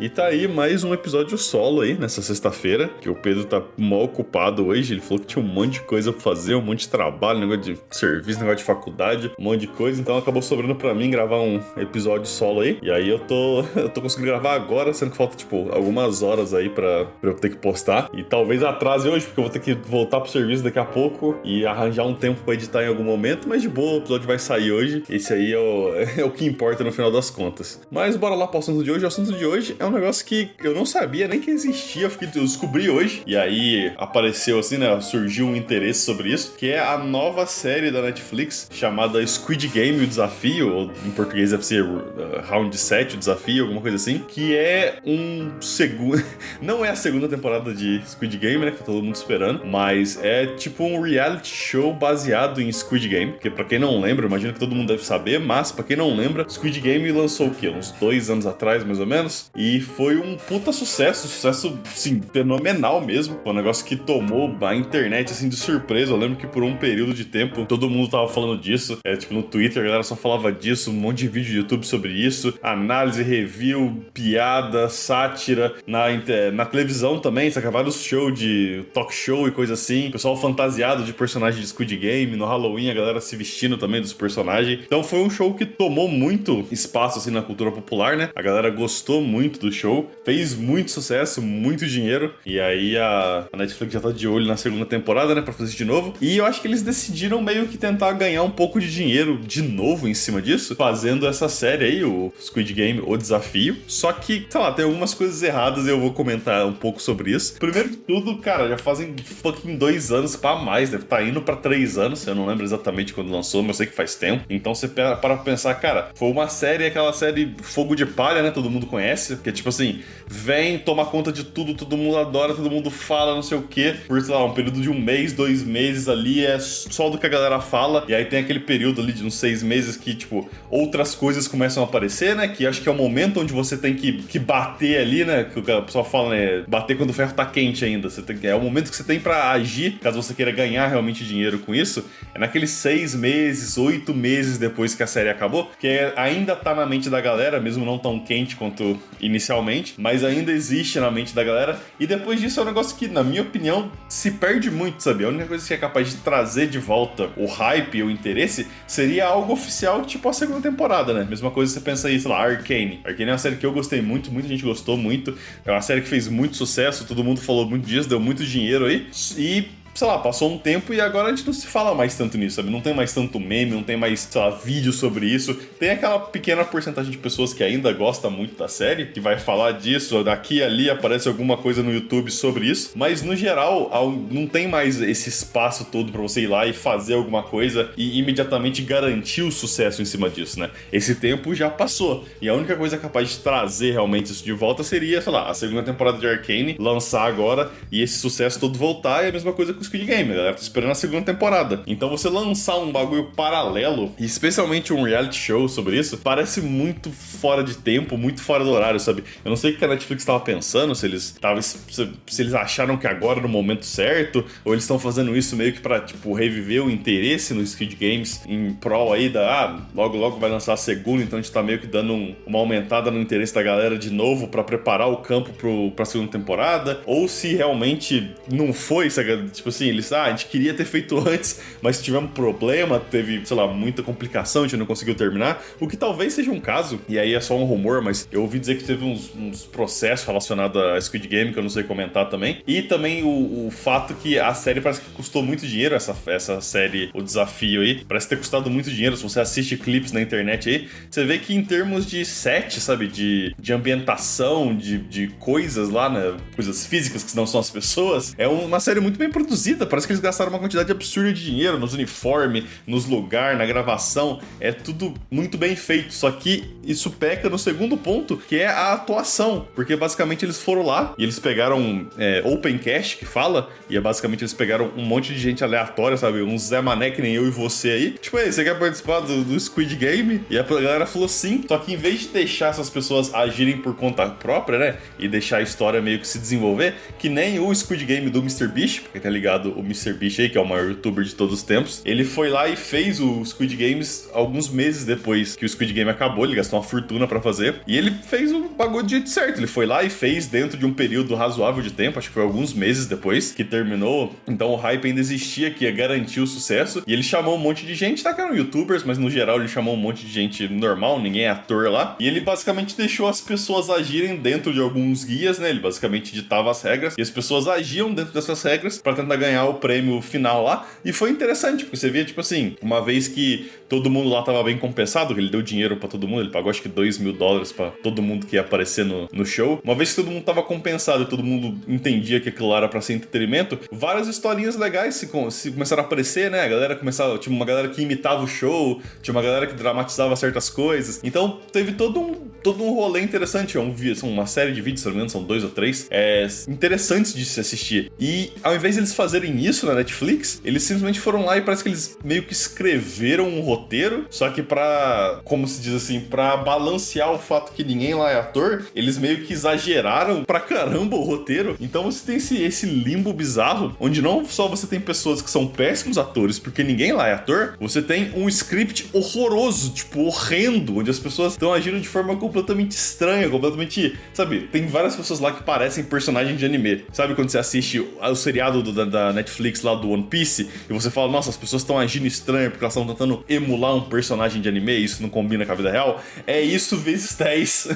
E tá aí mais um episódio solo aí nessa sexta-feira, que o Pedro tá mal ocupado hoje. Ele falou que tinha um monte de coisa pra fazer, um monte de trabalho, negócio de serviço, negócio de faculdade, um monte de coisa. Então acabou sobrando pra mim gravar um episódio solo aí. E aí eu tô, eu tô conseguindo gravar agora, sendo que falta, tipo, algumas horas aí pra, eu ter que postar. E talvez atrase hoje, porque eu vou ter que voltar pro serviço daqui a pouco e arranjar um tempo pra editar em algum momento. Mas de boa, o episódio vai sair hoje. Esse aí é o, é o que importa no final das contas. Mas bora lá pro assunto de hoje. O assunto de hoje é um negócio que eu não sabia nem que existia, eu, fiquei, eu descobri hoje. E aí apareceu assim, né? Surgiu um interesse sobre isso, que é a nova série da Netflix chamada Squid Game, o desafio, ou em português deve ser uh, Round 7, o desafio, alguma coisa assim, que é um segundo. não é a segunda temporada de Squid Game, né? Que tá todo mundo esperando, mas é tipo um reality show baseado em Squid Game, que para quem não lembra, imagino que todo mundo deve saber, mas para quem não lembra, Squid Game lançou o quê? Uns dois anos atrás, mais ou menos, e foi um puta sucesso, sucesso, assim, fenomenal mesmo. Foi um negócio que tomou a internet, assim, de surpresa. Eu lembro que por um período de tempo todo mundo tava falando disso. É, tipo, no Twitter a galera só falava disso, um monte de vídeo de YouTube sobre isso. Análise, review, piada, sátira. Na, na televisão também, saca? Vários shows de talk show e coisa assim. Pessoal fantasiado de personagem de Squid Game. No Halloween a galera se vestindo também dos personagens. Então foi um show que tomou muito espaço, assim, na cultura popular, né? A galera gostou muito do show fez muito sucesso, muito dinheiro. E aí a, Netflix já tá de olho na segunda temporada, né, pra fazer de novo. E eu acho que eles decidiram meio que tentar ganhar um pouco de dinheiro de novo em cima disso, fazendo essa série aí, o Squid Game, o desafio. Só que, sei lá, tem algumas coisas erradas e eu vou comentar um pouco sobre isso. Primeiro de tudo, cara, já fazem fucking dois anos pra mais, deve tá indo pra três anos. Eu não lembro exatamente quando lançou, mas eu sei que faz tempo. Então você para pra pensar, cara, foi uma série, aquela série Fogo de Palha, né? Todo mundo conhece, que é tipo assim, vem, toma conta de tudo, todo mundo adora, todo mundo fala, não sei o quê. Por, sei lá, um período de um mês, dois meses ali, é só do que a galera fala. E aí tem aquele período ali de uns seis meses que, tipo, outras coisas começam a aparecer, né? Que acho que é o momento onde você tem que, que bater ali, né? Que o pessoal fala, né? Bater quando o ferro tá quente ainda. Você tem, é o momento que você tem para agir, caso você queira ganhar realmente dinheiro com isso. É naqueles seis meses, oito meses depois que a série acabou, que é, ainda tá na mente da galera, mesmo não tão quente quanto inicialmente, mas ainda existe na mente da galera. E depois disso é um negócio que, na minha opinião, se perde muito, sabe? A única coisa que é capaz de trazer de volta o hype, o interesse, seria algo oficial, tipo a segunda temporada, né? Mesma coisa você pensa aí, sei lá, Arcane. Arcane é uma série que eu gostei muito, muita gente gostou muito. É uma série que fez muito sucesso, todo mundo falou muito disso, deu muito dinheiro aí. E sei lá, passou um tempo e agora a gente não se fala mais tanto nisso, sabe? Não tem mais tanto meme, não tem mais, sei lá, vídeo sobre isso. Tem aquela pequena porcentagem de pessoas que ainda gosta muito da série, que vai falar disso, daqui ali aparece alguma coisa no YouTube sobre isso, mas no geral não tem mais esse espaço todo para você ir lá e fazer alguma coisa e imediatamente garantir o sucesso em cima disso, né? Esse tempo já passou e a única coisa capaz de trazer realmente isso de volta seria, sei lá, a segunda temporada de Arcane lançar agora e esse sucesso todo voltar e a mesma coisa com Squid Game, a galera tá esperando a segunda temporada. Então você lançar um bagulho paralelo, especialmente um reality show sobre isso, parece muito fora de tempo, muito fora do horário, sabe? Eu não sei o que a Netflix estava pensando, se eles tava, se, se, eles acharam que agora era o momento certo, ou eles estão fazendo isso meio que para tipo reviver o interesse no Squid Games em prol aí da ah, logo logo vai lançar a segunda, então a gente tá meio que dando um, uma aumentada no interesse da galera de novo para preparar o campo pro, pra segunda temporada, ou se realmente não foi, sabe? Tipo assim, eles, ah, a gente queria ter feito antes, mas tivemos problema, teve, sei lá, muita complicação, a gente não conseguiu terminar. O que talvez seja um caso, e aí é só um rumor, mas eu ouvi dizer que teve uns, uns processos relacionados a Squid Game que eu não sei comentar também. E também o, o, fato que a série parece que custou muito dinheiro, essa, essa série, o desafio aí, parece ter custado muito dinheiro. Se você assiste clipes na internet aí, você vê que em termos de set, sabe, de, de ambientação, de, de coisas lá, né, coisas físicas que não são as pessoas, é uma série muito bem produzida Parece que eles gastaram uma quantidade absurda de dinheiro nos uniformes, nos lugares, na gravação. É tudo muito bem feito. Só que isso peca no segundo ponto, que é a atuação. Porque basicamente eles foram lá e eles pegaram é, Open Cash, que fala, e é basicamente eles pegaram um monte de gente aleatória, sabe? Um Zé Mané que nem eu e você aí. Tipo, aí, você quer participar do, do Squid Game? E a galera falou sim. Só que em vez de deixar essas pessoas agirem por conta própria, né? E deixar a história meio que se desenvolver, que nem o Squid Game do Mr. Beast, porque tá ligado? Ligado, o MrBeast aí, que é o maior youtuber de todos os tempos, ele foi lá e fez o Squid Games alguns meses depois que o Squid Game acabou, ele gastou uma fortuna para fazer, e ele fez o bagulho de jeito certo, ele foi lá e fez dentro de um período razoável de tempo, acho que foi alguns meses depois que terminou, então o hype ainda existia, que ia garantir o sucesso, e ele chamou um monte de gente, tá, que eram youtubers, mas no geral ele chamou um monte de gente normal, ninguém é ator lá, e ele basicamente deixou as pessoas agirem dentro de alguns guias, né, ele basicamente ditava as regras, e as pessoas agiam dentro dessas regras para tentar ganhar o prêmio final lá, e foi interessante, porque você via, tipo assim, uma vez que todo mundo lá tava bem compensado, ele deu dinheiro para todo mundo, ele pagou acho que 2 mil dólares para todo mundo que ia aparecer no, no show. Uma vez que todo mundo tava compensado e todo mundo entendia que aquilo era pra ser entretenimento, várias historinhas legais se, se começaram a aparecer, né? A galera começava, tinha uma galera que imitava o show, tinha uma galera que dramatizava certas coisas. Então teve todo um, todo um rolê interessante. É um, são uma série de vídeos, se não me engano, são dois ou três, é, interessantes de se assistir. E ao invés de eles fazerem isso na Netflix, eles simplesmente foram lá e parece que eles meio que escreveram um roteiro só que pra, como se diz assim, pra balancear o fato que ninguém lá é ator, eles meio que exageraram pra caramba o roteiro. Então você tem esse, esse limbo bizarro, onde não só você tem pessoas que são péssimos atores, porque ninguém lá é ator, você tem um script horroroso, tipo, horrendo, onde as pessoas estão agindo de forma completamente estranha, completamente. Sabe, tem várias pessoas lá que parecem personagens de anime. Sabe quando você assiste o seriado do, da, da Netflix lá do One Piece e você fala, nossa, as pessoas estão agindo estranho porque elas estão tentando emular emular um personagem de anime, isso não combina com a vida real, é isso vezes 10.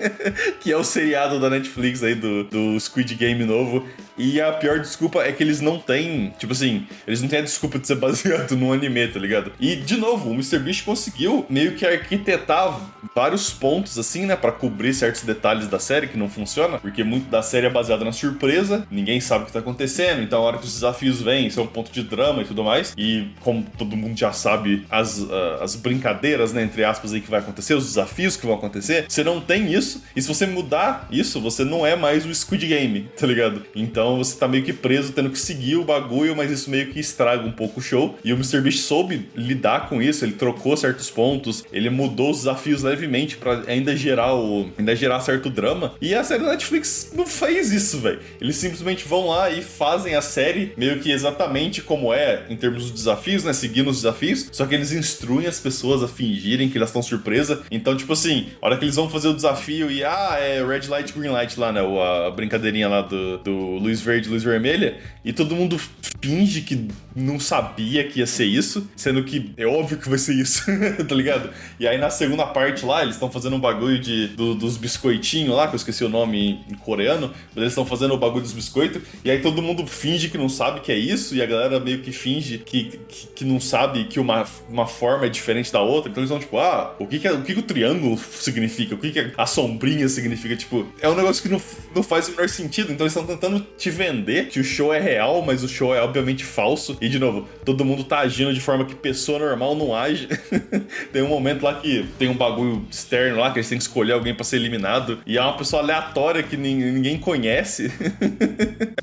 que é o seriado da Netflix aí do, do Squid Game novo. E a pior desculpa é que eles não têm, tipo assim, eles não têm a desculpa de ser baseado num anime, tá ligado? E, de novo, o MrBeast conseguiu meio que arquitetar vários pontos, assim, né, para cobrir certos detalhes da série que não funciona, porque muito da série é baseada na surpresa, ninguém sabe o que tá acontecendo, então a hora que os desafios vêm, isso é um ponto de drama e tudo mais, e como todo mundo já sabe, as uh, as brincadeiras, né, entre aspas, aí que vai acontecer, os desafios que vão acontecer. Você não tem isso, e se você mudar isso, você não é mais o Squid Game, tá ligado? Então você tá meio que preso, tendo que seguir o bagulho, mas isso meio que estraga um pouco o show. E o MrBeast soube lidar com isso, ele trocou certos pontos, ele mudou os desafios levemente para ainda gerar o ainda gerar certo drama. E a série da Netflix não fez isso, velho. Eles simplesmente vão lá e fazem a série meio que exatamente como é em termos dos desafios, né, seguindo os desafios, só que eles instruem as pessoas a fingirem que elas estão surpresa. Então, tipo assim, a hora que eles vão fazer o desafio e, ah, é red light, green light lá, né? A brincadeirinha lá do, do luz verde, luz vermelha. E todo mundo finge que não sabia que ia ser isso, sendo que é óbvio que vai ser isso, tá ligado? E aí na segunda parte lá, eles estão fazendo um bagulho de, do, dos biscoitinhos lá, que eu esqueci o nome em, coreano, mas eles estão fazendo o bagulho dos biscoitos, e aí todo mundo finge que não sabe que é isso, e a galera meio que finge que, que, que não sabe que uma, uma forma é diferente da outra, então eles vão tipo, ah, o que, que, é, o, que, que o triângulo significa? O que, que a sombrinha significa? Tipo, é um negócio que não, não faz o menor sentido, então eles estão tentando te vender que o show é real, mas o show é obviamente falso, e de novo, todo mundo tá agindo de forma que pessoa normal não age. tem um momento lá que tem um bagulho externo lá, que eles têm que escolher alguém para ser eliminado, e é uma pessoa aleatória que ninguém conhece.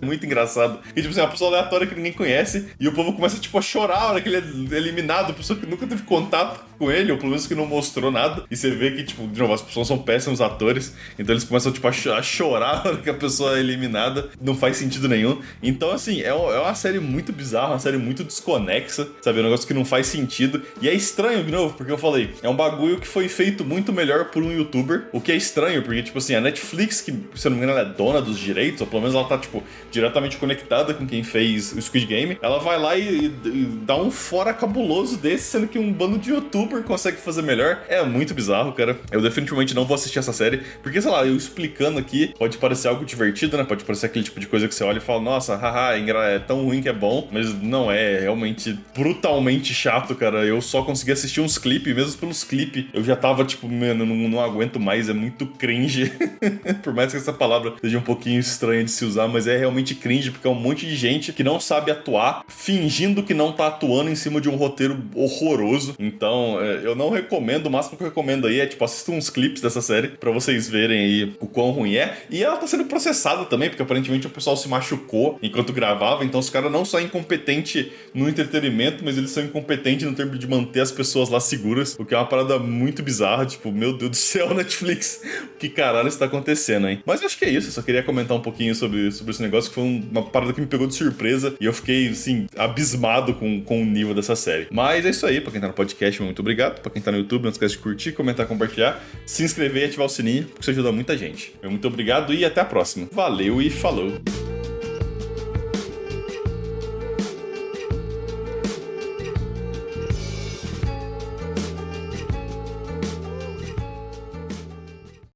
é muito engraçado. E tipo assim, é uma pessoa aleatória que ninguém conhece, e o povo começa tipo a chorar na hora que ele é eliminado, pessoa que nunca teve contato com ele, ou pelo menos que não mostrou nada. E você vê que, tipo, de novo, as pessoas são péssimos atores, então eles começam, tipo, a, chorar na hora que a pessoa é eliminada. Não faz sentido nenhum. Então, assim, é, é uma série muito bizarra, uma série muito desconexa, sabe? É um negócio que não faz sentido. E é estranho, de novo, porque eu falei, é um bagulho que foi feito muito melhor por um youtuber, o que é estranho, porque, tipo assim, a Netflix, que, se eu não me engano, ela é dona dos direitos, ou pelo menos ela tá, tipo, diretamente conectada com quem fez o Squid Game, ela vai lá e, e dá um fora cabuloso desse, sendo que um bando de youtuber consegue fazer melhor. É muito bizarro, cara. Eu definitivamente não vou assistir essa série, porque, sei lá, eu explicando aqui pode parecer algo divertido, né? Pode parecer aquele tipo de coisa que você olha e fala, nossa, haha, é tão ruim que é bom, mas não é, é realmente brutalmente chato, cara. Eu só consegui assistir uns clipes, mesmo pelos clipes, eu já tava tipo, mano, não, não aguento mais, é muito cringe. Por mais que essa palavra seja um pouquinho estranha de se usar, mas é realmente cringe, porque é um monte de gente que não sabe atuar, fingindo que não tá atuando em cima de um roteiro horroroso. Então, É, eu não recomendo, o máximo que eu recomendo aí é, tipo, assistam uns clipes dessa série para vocês verem aí o quão ruim é. E ela tá sendo processada também, porque aparentemente o pessoal se machucou enquanto gravava, então os caras não só incompetente no entretenimento, mas eles são incompetentes no termo de manter as pessoas lá seguras, o que é uma parada muito bizarra, tipo, meu Deus do céu, Netflix, que caralho está acontecendo, hein? Mas eu acho que é isso, eu só queria comentar um pouquinho sobre, sobre esse negócio, que foi uma parada que me pegou de surpresa e eu fiquei, assim, abismado com, com o nível dessa série. Mas é isso aí, pra quem tá no podcast, muito obrigado. Pra quem tá no YouTube, não esquece de curtir, comentar, compartilhar, se inscrever e ativar o sininho, porque isso ajuda muita gente. Muito obrigado e até a próxima. Valeu e falou!